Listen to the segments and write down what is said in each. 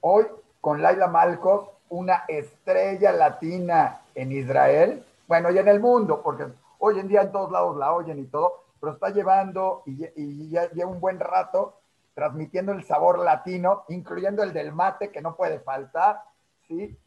Hoy con Laila Malkos, una estrella latina en Israel, bueno, y en el mundo, porque hoy en día en todos lados la oyen y todo, pero está llevando y, ya lleva un buen rato transmitiendo el sabor latino, incluyendo el del mate, que no puede faltar, ¿sí?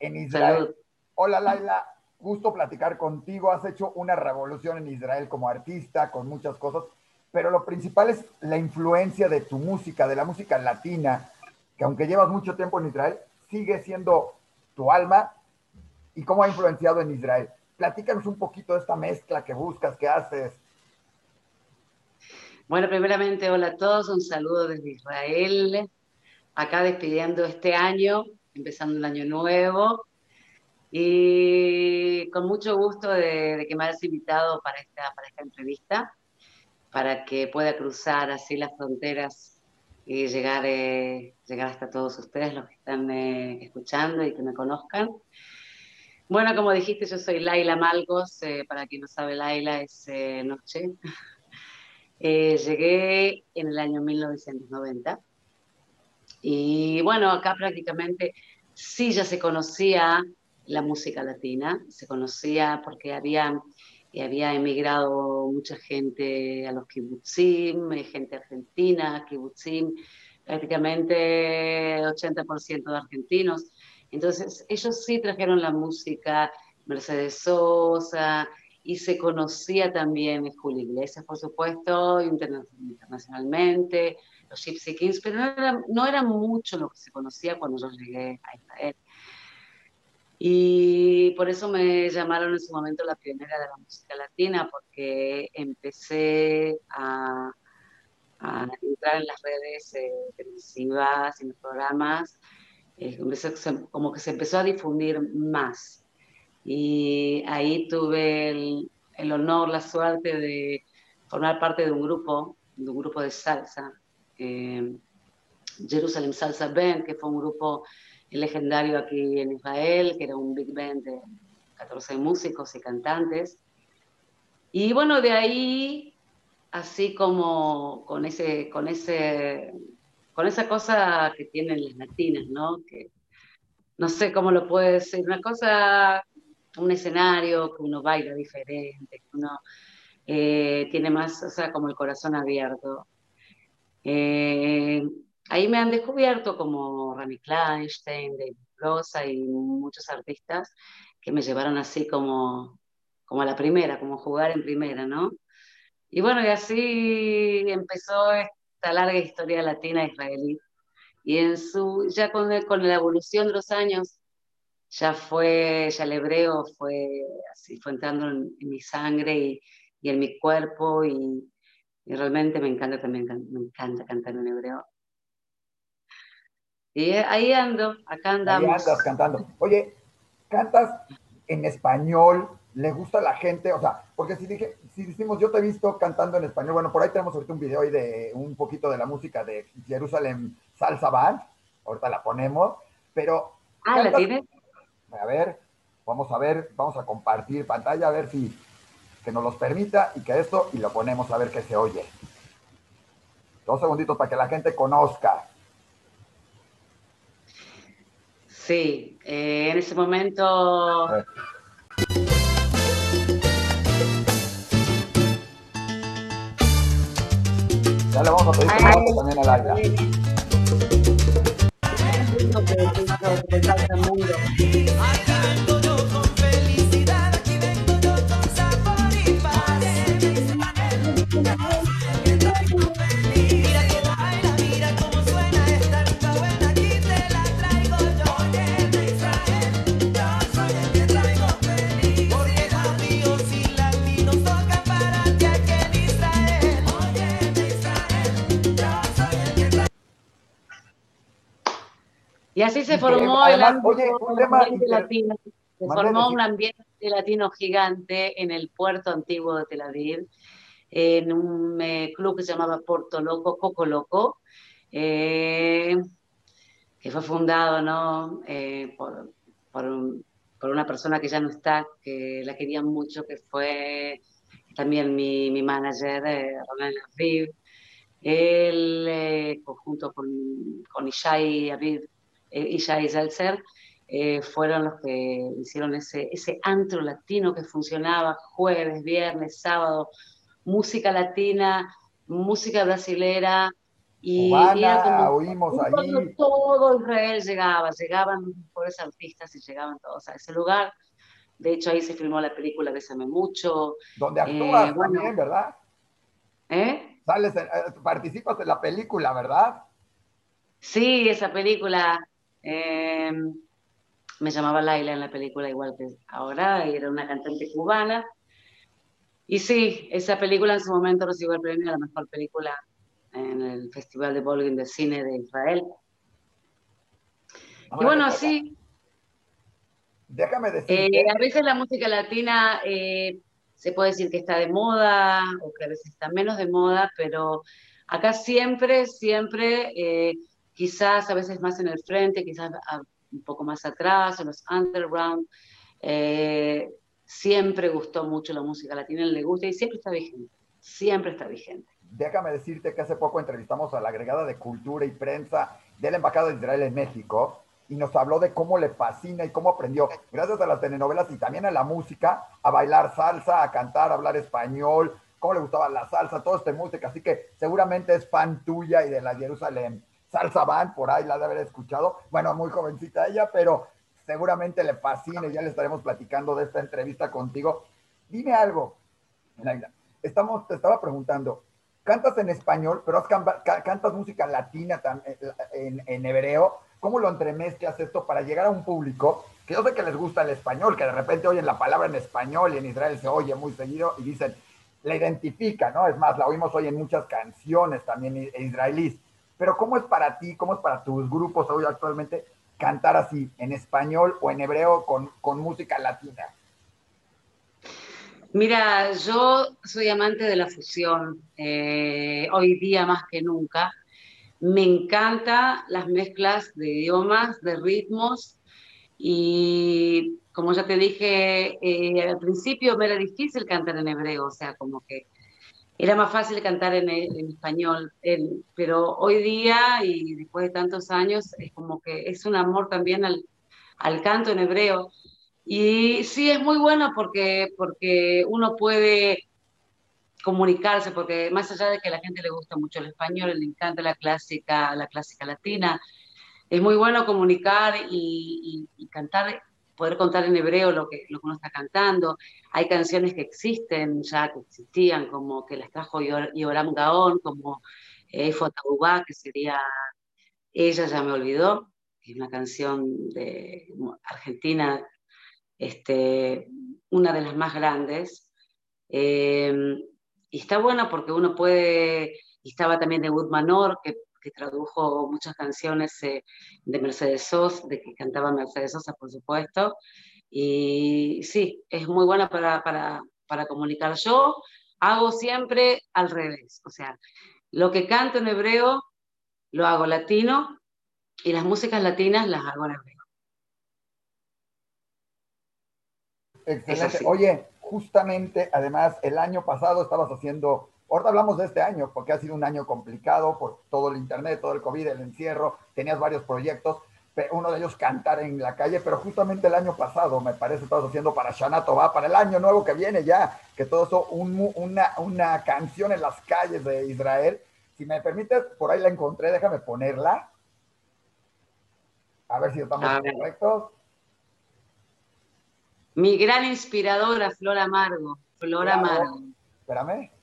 En Israel. Hola Laila, gusto platicar contigo. Has hecho una revolución en Israel como artista, con muchas cosas, pero lo principal es la influencia de tu música, de la música latina, que aunque llevas mucho tiempo en Israel, sigue siendo tu alma y cómo ha influenciado en Israel. Platícanos un poquito de esta mezcla que buscas, que haces. Bueno, primeramente, hola a todos, un saludo desde Israel, acá despidiendo este año, empezando el año nuevo, y con mucho gusto de, que me hayas invitado para esta, para esta entrevista, para que pueda cruzar así las fronteras y llegar, eh, llegar hasta todos ustedes, los que están eh, escuchando y que me conozcan. Bueno, como dijiste, yo soy Laila Malgos, eh, para quien no sabe, Laila es Noche. llegué en el año 1990 y bueno, acá prácticamente sí ya se conocía la música latina, se conocía porque había, había emigrado mucha gente a los kibbutzim, gente argentina, kibbutzim, prácticamente 80% de argentinos. Entonces, ellos sí trajeron la música, Mercedes Sosa, y se conocía también Julio Iglesias, por supuesto, internacionalmente, los Gypsy Kings, pero no era, no era mucho lo que se conocía cuando yo llegué a Israel. Y por eso me llamaron en su momento la pionera de la música latina, porque empecé a, entrar en las redes eh, televisivas, en los programas, eh, como que se empezó a difundir más. Y ahí tuve el, honor, la suerte de formar parte de un grupo, de un grupo de salsa, eh, Jerusalem Salsa Band, que fue un grupo legendario aquí en Israel, que era un big band de 14 músicos y cantantes. Y bueno, de ahí, así como con, ese, con, ese, con esa cosa que tienen las latinas, ¿no? Que no sé cómo lo puede decir, una cosa, un escenario que uno baila diferente, que uno eh, tiene más, o sea, como el corazón abierto. Eh, ahí me han descubierto como Rami Kleinstein, David Rosa y muchos artistas que me llevaron así como, como a la primera, como jugar en primera, ¿no? Y bueno, y así empezó esta larga historia latina israelí. Y en su, ya con, con la evolución de los años, ya fue, ya el hebreo fue así, fue entrando en, mi sangre y, y, en mi cuerpo y, y realmente me encanta también, me encanta cantar en hebreo. Y ahí ando, acá andamos. Ahí andas cantando. Oye, ¿cantas en español? ¿Le gusta a la gente? O sea, porque si dije, si decimos, yo te he visto cantando en español, bueno, por ahí tenemos ahorita un video ahí de un poquito de la música de Jerusalem Salsa Band, ahorita la ponemos, pero... Ah, ¿la tienes? A ver, vamos a ver, vamos a compartir pantalla, a ver si que nos los permita y que esto, y lo ponemos a ver qué se oye. Dos segunditos para que la gente conozca. Sí, eh, en ese momento... Ya le vamos a pedir que también al aire. Y así se formó el ambiente latino. Se formó un ambiente latino gigante en el puerto antiguo de Tel Aviv, en un eh, club que se llamaba Puerto Loco, Coco Loco, eh, que fue fundado ¿no? Eh, por, por, una persona que ya no está, que la quería mucho, que fue también mi, mi manager, Ronald Aviv Él, eh, junto con, con Ishai Aviv, eh, Ishai Zelzer, eh, fueron los que hicieron ese, ese antro latino que funcionaba jueves, viernes, sábado, música latina, música brasilera, y oímos ahí. Todo Israel llegaba, llegaban los mejores artistas y llegaban todos a ese lugar. De hecho, ahí se filmó la película Bésame Mucho. Donde actúas eh, también, ¿verdad? ¿Eh? Sales, eh, participas en la película, ¿verdad? Sí, esa película. Eh, me llamaba Laila en la película, igual que ahora, era una cantante cubana. Y sí, esa película en su momento recibió el premio a la mejor película en el Festival de Bollywood de Cine de Israel. y bueno, sí. Déjame decir. Eh, a veces la música latina eh, se puede decir que está de moda o que a veces está menos de moda, pero acá siempre, siempre, eh, quizás a veces más en el frente, quizás un poco más atrás, en los underground, siempre gustó mucho la música latina, le gusta y siempre está vigente, siempre está vigente déjame decirte que hace poco entrevistamos a la agregada de Cultura y Prensa de la Embajada de Israel en México y nos habló de cómo le fascina y cómo aprendió, gracias a las telenovelas y también a la música, a bailar salsa, a cantar, a hablar español, cómo le gustaba la salsa, toda esta música. Así que seguramente es fan tuya y de la Jerusalén Salsa Band, por ahí la de haber escuchado. Bueno, muy jovencita ella, pero seguramente le fascina y ya le estaremos platicando de esta entrevista contigo. Dime algo, Estamos, te estaba preguntando, cantas en español, pero cantas música latina eh, en, en, hebreo. ¿Cómo lo entremezclas esto para llegar a un público que yo sé que les gusta el español, que de repente oyen la palabra en español y en Israel se oye muy seguido y dicen, la identifica, ¿no? Es más, la oímos hoy en muchas canciones también israelíes. Pero ¿cómo es para ti, cómo es para tus grupos hoy actualmente cantar así, en español o en hebreo con, con música latina? Mira, yo soy amante de la fusión, eh, hoy día más que nunca. Me encantan las mezclas de idiomas, de ritmos y como ya te dije, eh, al principio me era difícil cantar en hebreo, o sea, como que era más fácil cantar en, español, pero hoy día y después de tantos años es como que es un amor también al, al canto en hebreo. Y sí, es muy bueno porque, porque uno puede comunicarse, porque más allá de que a la gente le gusta mucho el español, le encanta la clásica, la clásica latina, es muy bueno comunicar y, cantar, poder contar en hebreo lo que, lo que uno está cantando. Hay canciones que existen ya, que existían, como que las trajo Yoram Gaón, como eh, que sería Ella ya me olvidó, que es una canción de Argentina este, una de las más grandes. Eh, y está buena porque uno puede, y estaba también de Wood Manor, que, que tradujo muchas canciones eh, de Mercedes Sosa, de que cantaba Mercedes Sosa, por supuesto. Y sí, es muy buena para, para, para comunicar. Yo hago siempre al revés, o sea, lo que canto en hebreo lo hago latino y las músicas latinas las hago en hebreo. Excelente. Oye, justamente, además, el año pasado estabas haciendo, ahorita hablamos de este año, porque ha sido un año complicado por todo el Internet, todo el COVID, el encierro, tenías varios proyectos, uno de ellos cantar en la calle, pero justamente el año pasado, me parece, estabas haciendo para Shana va para el año nuevo que viene ya, que todo eso, una, una canción en las calles de Israel. Si me permites, por ahí la encontré, déjame ponerla. A ver si estamos correctos. Mi gran inspiradora, Flor Amargo. Flor Amargo. Espérame.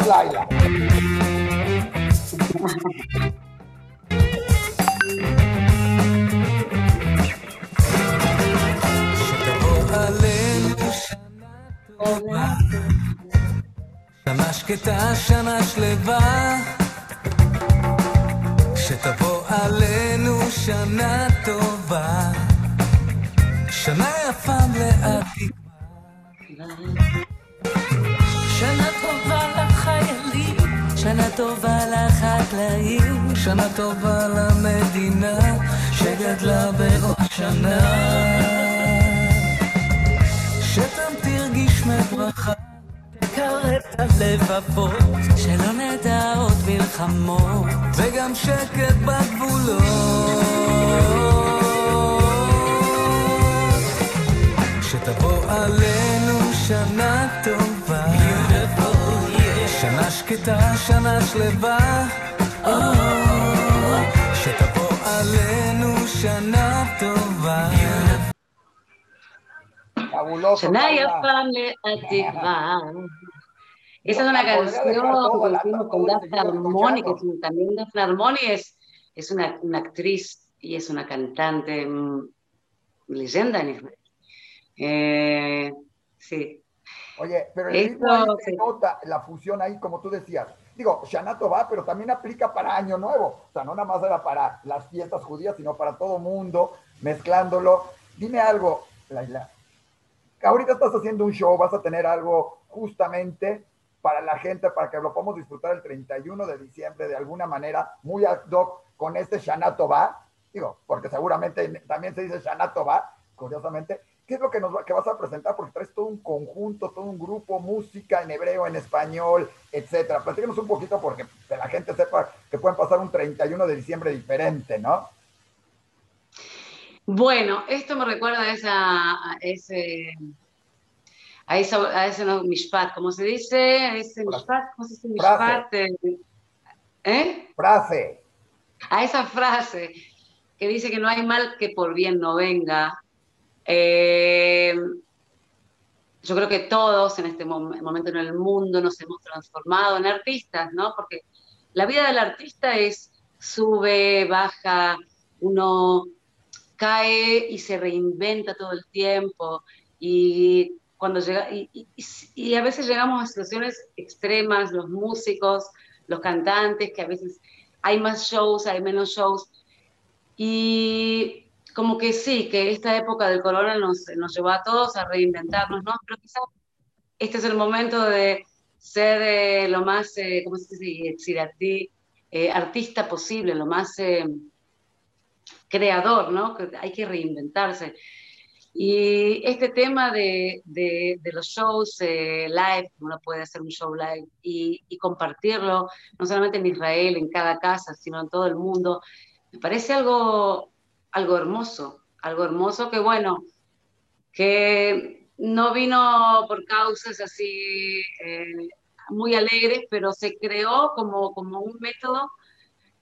Es Laila. שנה שקטה, שנה שלווה, שתבוא עלינו שנה טובה, שנה יפה מלאה תקווה. שנה טובה שנה טובה לחקלאים, שנה טובה למדינה שגדלה בראש שנה. שתרגיש מברכה תקר את הלבבות שלא נדע עוד מלחמות וגם שקט בגבולות. שתבוא עלינו שנה טובה שנה שקטה, שנה שלווה שתבוא עלינו שנה טובה Fabuloso. Shana Paula. Yafam Le'atikva. Esa es una canción que hicimos con Daphne Armoni, que es un- también Daphne Armoni es, es una, una actriz y es una cantante mm, leyenda en Israel. Eh, sí, Oye, pero el Esto, ritmo se sí. nota la fusión ahí, como tú decías. Digo, Shanato va, pero también aplica para Año Nuevo. O sea, no nada más era para las fiestas judías, sino para todo mundo, mezclándolo. Dime algo, Laila. Ahorita estás haciendo un show, vas a tener algo justamente para la gente, para que lo podamos disfrutar el 31 de diciembre de alguna manera, muy ad hoc con este Shanato va. Digo, porque seguramente también se dice Shanato va, curiosamente. ¿Qué es lo que, nos, va- que vas a presentar? Porque traes todo un conjunto, todo un grupo, música en hebreo, en español, etcétera. Platícanos un poquito porque que la gente sepa que pueden pasar un 31 de diciembre diferente, ¿no? Bueno, esto me recuerda a, esa, a ese, a esa, a ese no, mishpat, ¿cómo se dice? A ese mishpat, ¿cómo se dice mishpat? Eh, ¿Eh? Frase. A esa frase que dice que no hay mal que por bien no venga. Eh, yo creo que todos en este mom- momento en el mundo nos hemos transformado en artistas, ¿no? Porque la vida del artista es sube, baja, uno cae y se reinventa todo el tiempo y cuando llega y, y- y a veces llegamos a situaciones extremas los músicos los cantantes que a veces hay más shows hay menos shows y como que sí que esta época del corona nos, nos llevó a todos a reinventarnos no pero quizás este es el momento de ser eh, lo más eh, cómo se dice Yetzirati, eh, artista posible lo más eh, creador, ¿no? Que hay que reinventarse. Y este tema de, de, de los shows eh, live, uno puede hacer un show live y, y compartirlo, no solamente en Israel, en cada casa, sino en todo el mundo, me parece algo, algo hermoso, algo hermoso que, bueno, que no vino por causas así eh, muy alegres, pero se creó como, como un método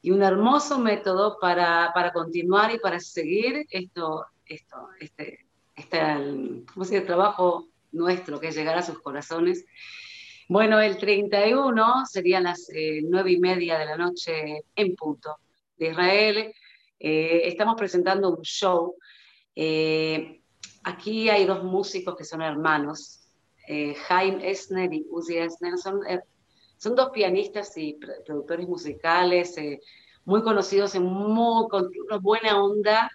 y un hermoso método para, para continuar y para seguir esto, esto, este, este, trabajo nuestro, que es a sus corazones. Bueno, el 31 serían las eh, nueve y media de la noche en punto de Israel. Eh, estamos presentando un show. Eh, aquí hay dos músicos que son hermanos, eh, Jaime Esner y Uzi Esner. Son, eh, son dos pianistas y productores musicales eh, muy conocidos, en muy, con una buena onda,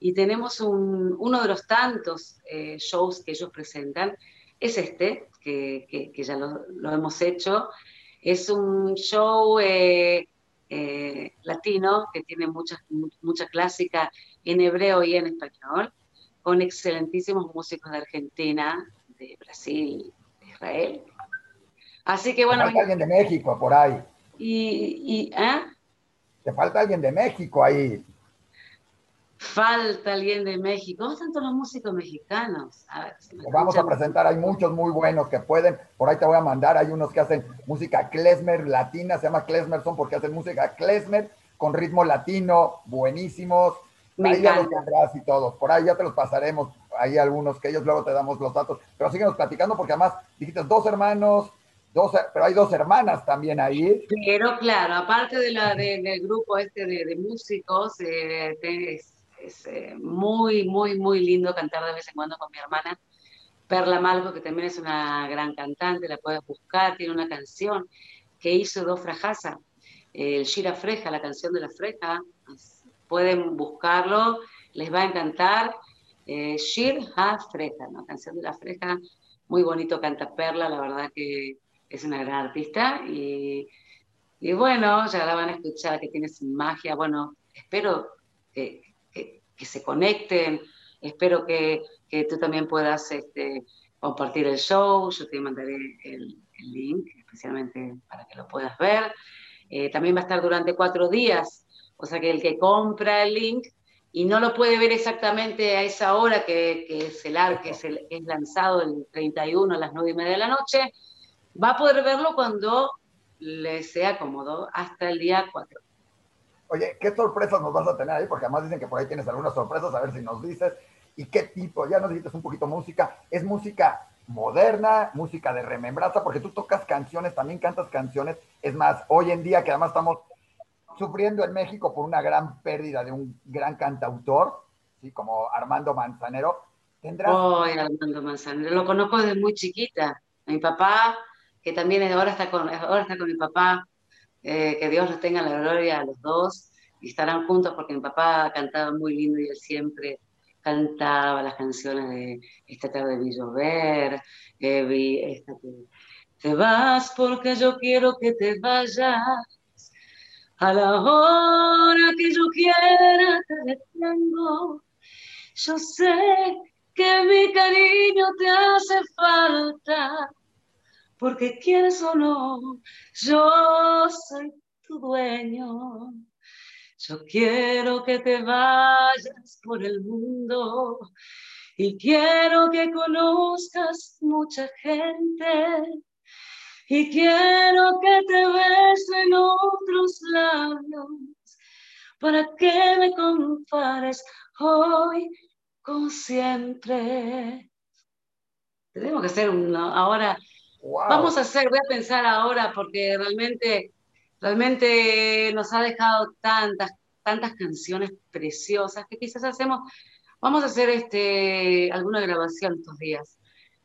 y tenemos un, uno de los tantos shows que ellos presentan, es este, que, que, que ya lo, lo, hemos hecho. Es un show eh, eh, latino que tiene mucha, mucha clásica en hebreo y en español, con excelentísimos músicos de Argentina, de Brasil, de Israel, Así que bueno. Te falta alguien de México por ahí. Y, y ¿eh? Te falta alguien de México ahí. Falta alguien de México. ¿Dónde están todos los músicos mexicanos? A ver, si Lo vamos a presentar, hay muchos muy buenos que pueden, por ahí te voy a mandar, hay unos que hacen música klezmer latina, se llama klezmer son porque hacen música klezmer con ritmo latino, buenísimos. Me ahí ya los encanta. tendrás y todos, por ahí ya te los pasaremos, ahí algunos que ellos luego te damos los datos, pero síguenos platicando porque además dijiste dos hermanos, dos, pero hay dos hermanas también ahí. Pero claro, aparte de la, de, del grupo este de, de músicos, eh, es, es eh, muy, muy, muy lindo cantar de vez en cuando con mi hermana. Perla Malco, que también es una gran cantante, la puedes buscar, tiene una canción que hizo dos frajasa, el Shira Freja, la canción de la Freja, pueden buscarlo, les va a encantar. Eh, Freja, ¿no? canción de la Freja, muy bonito canta Perla, la verdad que es una gran artista. Y, y bueno, ya la van a escuchar que tiene magia, bueno, espero que, que, se conecten. Espero que, que tú también puedas este, compartir el show. Yo te mandaré el, link, especialmente para que lo puedas ver. Eh, también va a estar durante cuatro días, o sea que el que compra el link y no lo puede ver exactamente a esa hora que, es el que es lanzado el 31 a las 9 y media de la noche, va a poder verlo cuando le sea cómodo hasta el día 4. Oye, ¿qué sorpresas nos vas a tener ahí? Porque además dicen que por ahí tienes algunas sorpresas, a ver si nos dices. ¿Y qué tipo? Ya nos dijiste un poquito música. ¿Es música moderna, música de remembranza? Porque tú tocas canciones, también cantas canciones. Es más, hoy en día que además estamos sufriendo en México por una gran pérdida de un gran cantautor, como Armando Manzanero. ¿Tendrás... Armando Manzanero, lo conozco desde muy chiquita. Mi papá, que también ahora está con, ahora está con mi papá, eh, que Dios los tenga en la gloria a los dos, y estarán juntos porque mi papá cantaba muy lindo y él siempre cantaba las canciones de Esta tarde vi llover, vi te vas porque yo quiero que te vayas a la hora que yo quiera te detengo. Yo sé que mi cariño te hace falta, porque quieres o no, yo soy tu dueño. Yo quiero que te vayas por el mundo y quiero que conozcas mucha gente y quiero que te besen otros labios para que me compares hoy con siempre. Tenemos que hacer una, ahora, vamos a hacer, voy a pensar ahora porque realmente, realmente nos ha dejado tantas, tantas canciones preciosas que quizás hacemos, vamos a hacer este, alguna grabación estos días.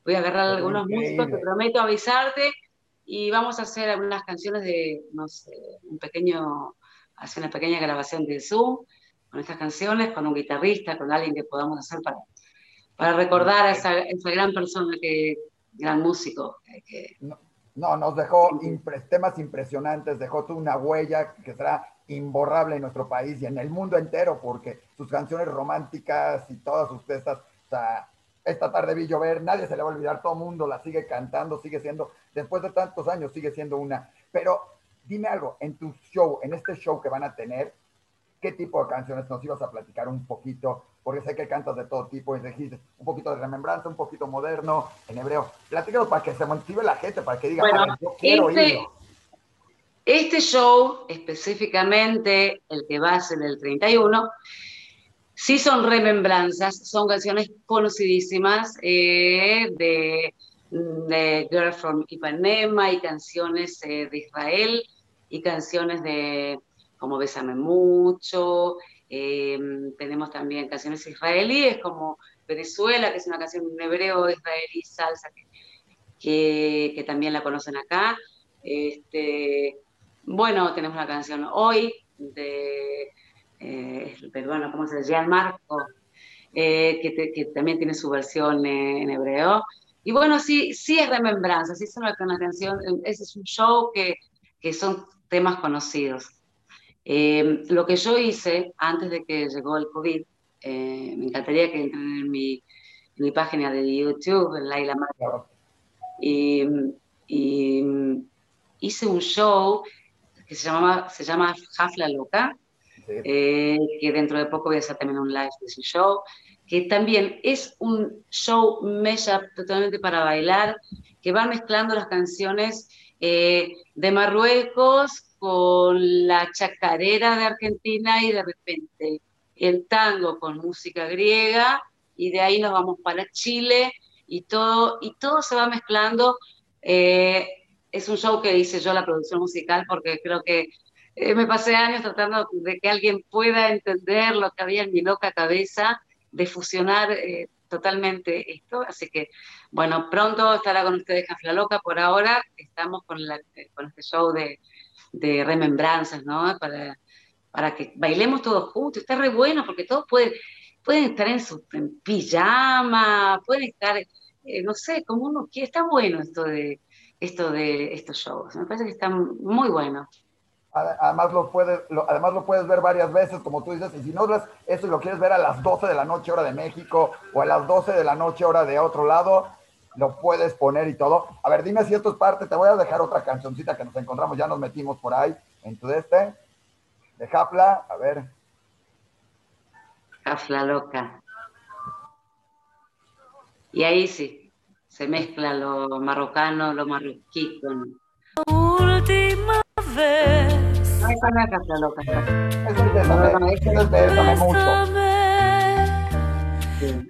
Voy a agarrar algunos músicos, te prometo avisarte y vamos a hacer algunas canciones de, no sé, un pequeño, hacer una pequeña grabación de Zoom con estas canciones, con un guitarrista, con alguien que podamos hacer para, para recordar a esa, esa gran persona, que, gran músico. Que, no, nos dejó temas impresionantes, dejó una huella que será imborrable en nuestro país y en el mundo entero, porque sus canciones románticas y todas sus testas, o sea, esta tarde vi llover, nadie se le va a olvidar, todo el mundo la sigue cantando, sigue siendo, después de tantos años, sigue siendo una. Pero dime algo, en tu show, en este show que van a tener, ¿qué tipo de canciones nos ibas a platicar un poquito? Porque sé que cantas de todo tipo y dijiste un poquito de remembranza, un poquito moderno, en hebreo. Platícanos para que se motive la gente, para que diga, bueno, yo quiero este, Este show, específicamente el que va a ser el 31, Sí son remembranzas, son canciones conocidísimas eh, de, Girl from Ipanema y canciones eh, de Israel y canciones de como Bésame Mucho. Eh, tenemos también canciones israelíes como Venezuela, que es una canción en hebreo israelí, salsa, que, que, también la conocen acá. Este, bueno, tenemos la canción Hoy de eh, ¿cómo se llama? Marco, eh, que, que, también tiene su versión en hebreo. Y bueno, sí, sí es remembranza, sí es una, canción, ese es un show que, que son temas conocidos. Eh, lo que yo hice antes de que llegó el COVID, me encantaría que entren en mi, mi página de YouTube, en Laila Marco, y, y, hice un show que se, llamaba, se llama Jafla Loca, eh, que dentro de poco voy a hacer también un live de su show, que también es un show mashup totalmente para bailar, que va mezclando las canciones eh, de Marruecos con la chacarera de Argentina y de repente el tango con música griega y de ahí nos vamos para Chile y todo, y todo se va mezclando. Eh, es un show que hice yo la producción musical porque creo que eh, me pasé años tratando de que alguien pueda entender lo que había en mi loca cabeza, de fusionar eh, totalmente esto. Así que, bueno, pronto estará con ustedes Cafla Loca. Por ahora estamos con, la, con este show de, de remembranzas, ¿no? Para, para que bailemos todos juntos. Está re bueno porque todos pueden, pueden estar en su pijama, pueden estar, eh, no sé, como uno quiere. Está bueno esto de, esto de estos shows. Me parece que está muy bueno. Además lo, puedes, además lo puedes ver varias veces, como tú dices, y si no eso y lo quieres ver a las 12 de la noche hora de México o a las 12 de la noche hora de otro lado, lo puedes poner y todo. A ver, dime si esto es parte, te voy a dejar otra cancioncita que nos encontramos, ya nos metimos por ahí en tu este, de Jafla, a ver. Jafla loca. Y ahí sí, se mezcla lo marrocano, lo marroquí con... Última vez. No, esa no es Jafla loca. Es mucho.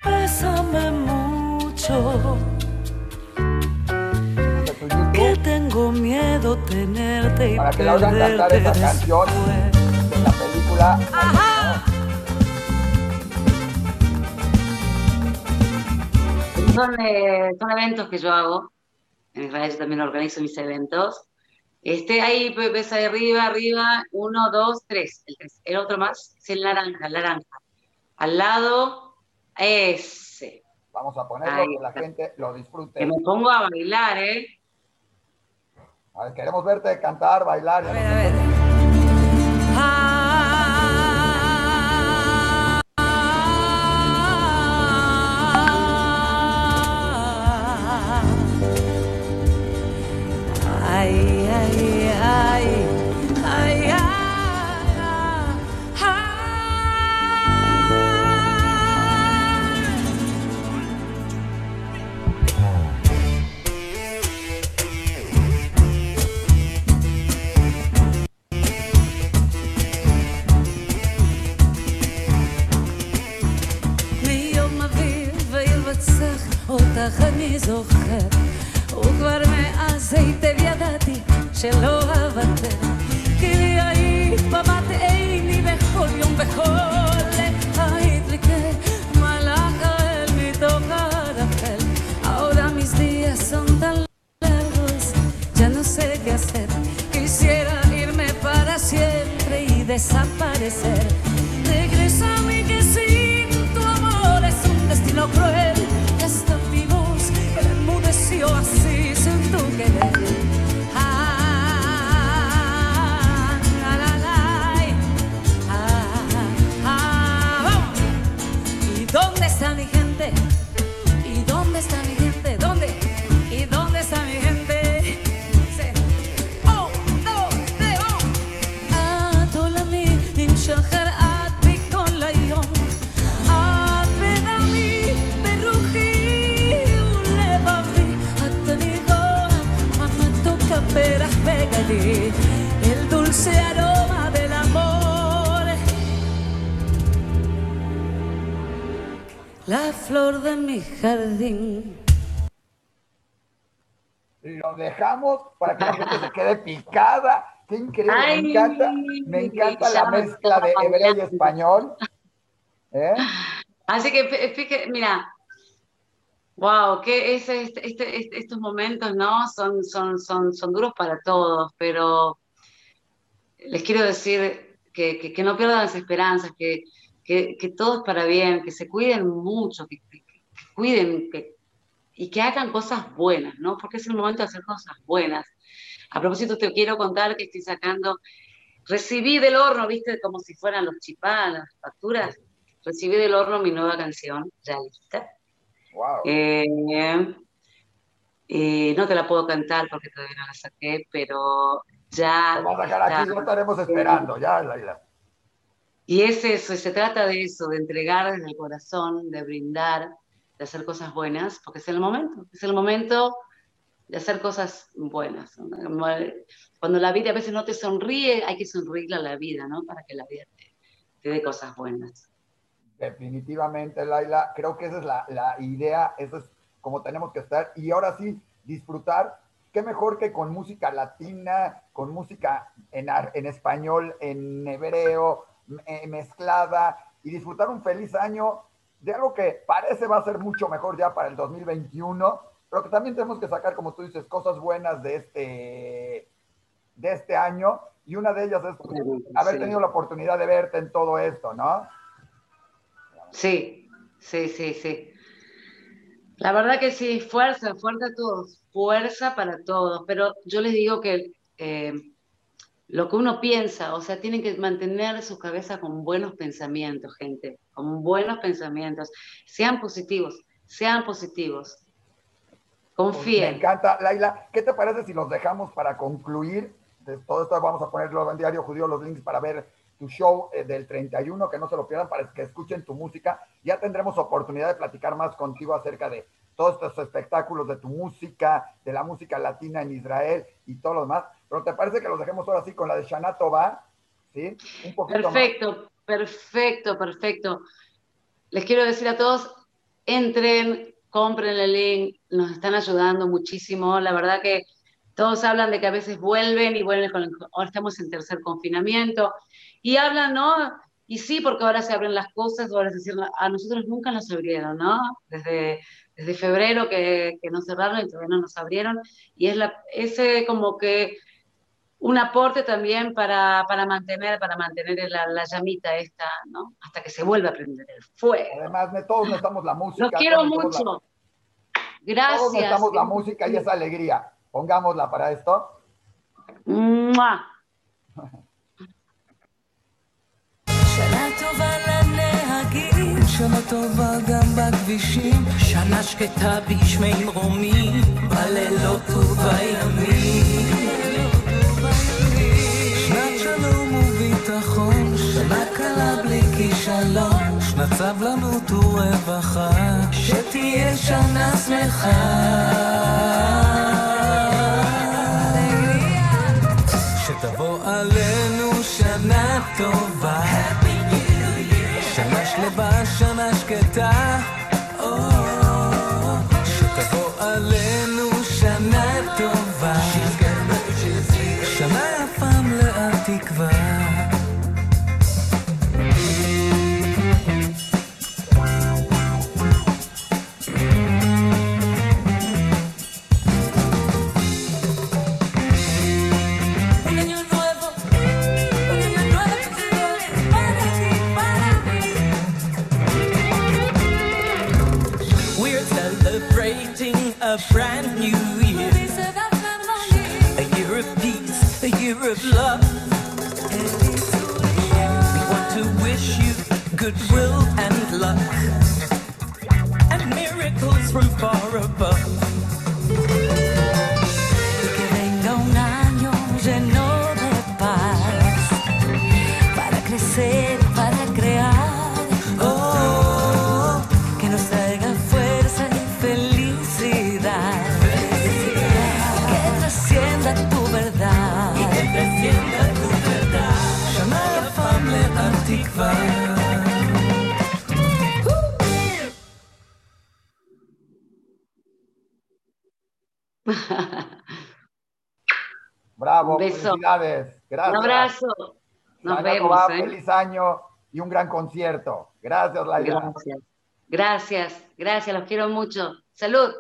Bésame mucho. Tengo miedo tenerte y Para que la oigan cantar esa canción de la película. Ajá. Son, eh, son eventos que yo hago. En Israel yo también organizo mis eventos. Este, ahí ves ahí arriba, arriba, uno, dos, tres. El, tres. el otro más es el naranja, el naranja. Al lado, ese. Vamos a ponerlo, Ahí que la gente lo disfrute. Que me pongo a bailar, ¿eh? Queremos verte cantar, bailar. A ver. Desaparecer el dulce aroma del amor. La flor de mi jardín. Lo dejamos para que la gente se quede picada. Qué increíble, me encanta, me encanta la mezcla de hebreo y español. ¿eh? Así que, eh, mira, wow, que es este- este- estos momentos, ¿no? Son, son, son, son duros para todos, pero les quiero decir que, que- no pierdan las esperanzas, que, que, todo es para bien, que se cuiden mucho, que, cuiden y que hagan cosas buenas, ¿no? Porque es el momento de hacer cosas buenas. A propósito, te quiero contar que estoy sacando, recibí del horno, ¿viste? Como si fueran los chipá, las facturas. Recibí del horno mi nueva canción, ya lista. Wow. Eh, eh, no te la puedo cantar porque todavía no la saqué, pero ya vamos a dejar aquí, ya estaremos esperando. Ya, Laila. Y es eso, y se trata de eso, de entregar desde el corazón, de brindar, de hacer cosas buenas, porque es el momento, es el momento de hacer cosas buenas. ¿no? Cuando la vida a veces no te sonríe, hay que sonreírle a la vida, ¿no? Para que la vida te, te dé cosas buenas. Definitivamente, Laila. Creo que esa es la, la idea, eso es como tenemos que estar. Y ahora sí, disfrutar. Qué mejor que con música latina, con música en, ar- en español, en hebreo, eh, mezclada, y disfrutar un feliz año de algo que parece va a ser mucho mejor ya para el 2021, pero que también tenemos que sacar, como tú dices, cosas buenas de este, de este año. Y una de ellas es haber tenido la oportunidad de verte en todo esto, ¿no? Sí, sí, sí, sí. La verdad que sí, fuerza, fuerza a todos, fuerza para todos, pero yo les digo que eh, lo que uno piensa, o sea, tienen que mantener su cabeza con buenos pensamientos, gente, con buenos pensamientos. Sean positivos, sean positivos. Confíen. Me encanta, Laila. ¿Qué te parece si los dejamos para concluir? De todo esto vamos a ponerlo en Diario Judío los links para ver tu show eh, del 31, que no se lo pierdan, para que escuchen tu música. Ya tendremos oportunidad de platicar más contigo acerca de todos estos espectáculos, de tu música, de la música latina en Israel y todo lo demás. Pero ¿te parece que los dejemos ahora sí con la de Shana Tova? ¿Sí? Un poquito perfecto, perfecto, perfecto. Les quiero decir a todos, entren, compren el link, nos están ayudando muchísimo. La verdad que todos hablan de que a veces vuelven y vuelven con ahora estamos en tercer confinamiento y hablan, ¿no? Y sí, porque ahora se abren las cosas, ahora decir, a nosotros nunca nos abrieron, ¿no? Desde, desde febrero que, que nos cerraron y todavía no nos abrieron. Y es la, ese como que un aporte también para, para mantener, para mantener la, la, llamita esta, ¿no? Hasta que se vuelva a prender el fuego. Además, de todos necesitamos la música. Los quiero mucho. Gracias. Todos necesitamos la música y esa alegría. Pongámosla para esto. ¡Mua! שנה טובה גם בכבישים, שנה שקטה בישמי מרומים, בלילות ובימים. שנה קלה בלי כישלון, שנת סבלנות ורווחה, שתהיה שנה שמחה. go Goodwill. will Bravo, felicidades. Gracias. Un abrazo. Nos vemos. ¿eh? Feliz año y un gran concierto. Gracias, Laila. Gracias. Gracias, gracias, los quiero mucho. Salud.